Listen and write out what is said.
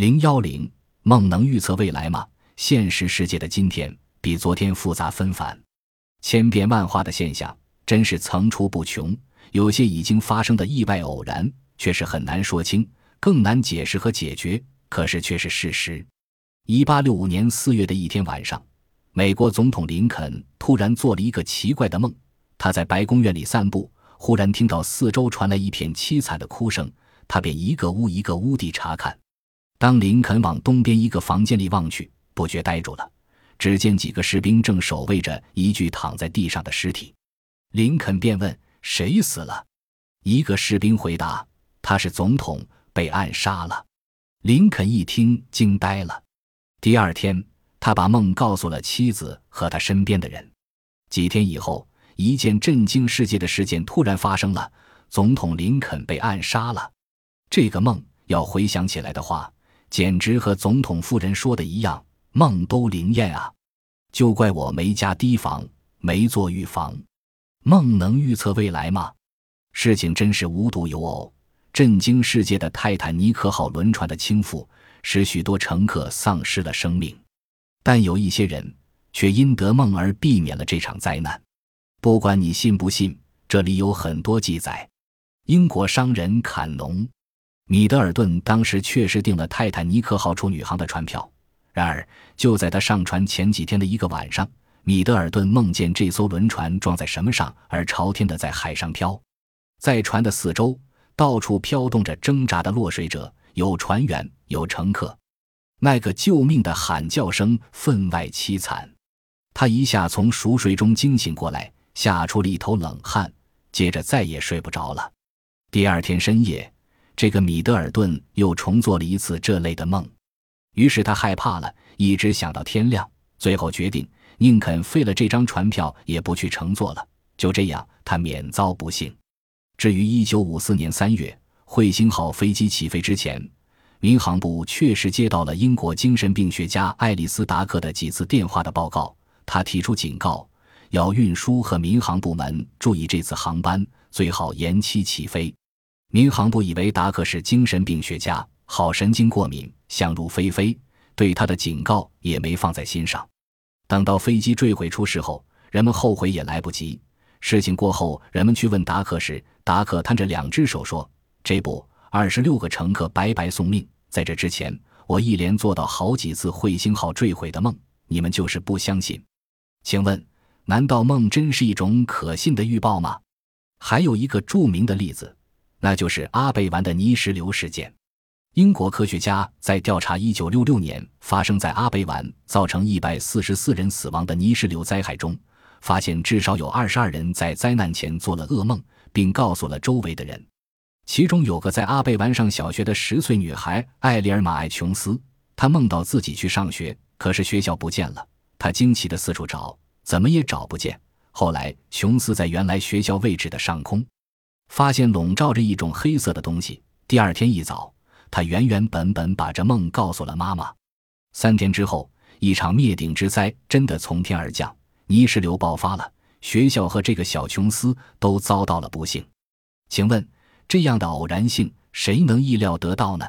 零幺零，梦能预测未来吗？现实世界的今天比昨天复杂纷繁，千变万化的现象真是层出不穷。有些已经发生的意外偶然，却是很难说清，更难解释和解决。可是却是事实。一八六五年四月的一天晚上，美国总统林肯突然做了一个奇怪的梦。他在白宫院里散步，忽然听到四周传来一片凄惨的哭声，他便一个屋一个屋地查看。当林肯往东边一个房间里望去，不觉呆住了。只见几个士兵正守卫着一具躺在地上的尸体。林肯便问：“谁死了？”一个士兵回答：“他是总统，被暗杀了。”林肯一听，惊呆了。第二天，他把梦告诉了妻子和他身边的人。几天以后，一件震惊世界的事件突然发生了：总统林肯被暗杀了。这个梦要回想起来的话，简直和总统夫人说的一样，梦都灵验啊！就怪我没加提防，没做预防。梦能预测未来吗？事情真是无独有偶，震惊世界的泰坦尼克号轮船的倾覆，使许多乘客丧失了生命，但有一些人却因得梦而避免了这场灾难。不管你信不信，这里有很多记载。英国商人坎农。米德尔顿当时确实订了泰坦尼克号出女航的船票，然而就在他上船前几天的一个晚上，米德尔顿梦见这艘轮船撞在什么上，而朝天的在海上飘。在船的四周，到处飘动着挣扎的落水者，有船员，有乘客。那个救命的喊叫声分外凄惨。他一下从熟睡中惊醒过来，吓出了一头冷汗，接着再也睡不着了。第二天深夜。这个米德尔顿又重做了一次这类的梦，于是他害怕了，一直想到天亮，最后决定宁肯废了这张船票，也不去乘坐了。就这样，他免遭不幸。至于1954年3月彗星号飞机起飞之前，民航部确实接到了英国精神病学家爱丽丝·达克的几次电话的报告，他提出警告，要运输和民航部门注意这次航班最好延期起飞。民航部以为达克是精神病学家，好神经过敏，想入非非，对他的警告也没放在心上。等到飞机坠毁出事后，人们后悔也来不及。事情过后，人们去问达克时，达克摊着两只手说：“这不，二十六个乘客白白送命。在这之前，我一连做到好几次彗星号坠毁的梦，你们就是不相信。请问，难道梦真是一种可信的预报吗？还有一个著名的例子。”那就是阿贝丸的泥石流事件。英国科学家在调查1966年发生在阿贝丸造成144人死亡的泥石流灾害中，发现至少有22人在灾难前做了噩梦，并告诉了周围的人。其中有个在阿贝丸上小学的十岁女孩艾丽尔玛·艾琼斯，她梦到自己去上学，可是学校不见了。她惊奇地四处找，怎么也找不见。后来，琼斯在原来学校位置的上空。发现笼罩着一种黑色的东西。第二天一早，他原原本本把这梦告诉了妈妈。三天之后，一场灭顶之灾真的从天而降，泥石流爆发了，学校和这个小琼斯都遭到了不幸。请问，这样的偶然性谁能意料得到呢？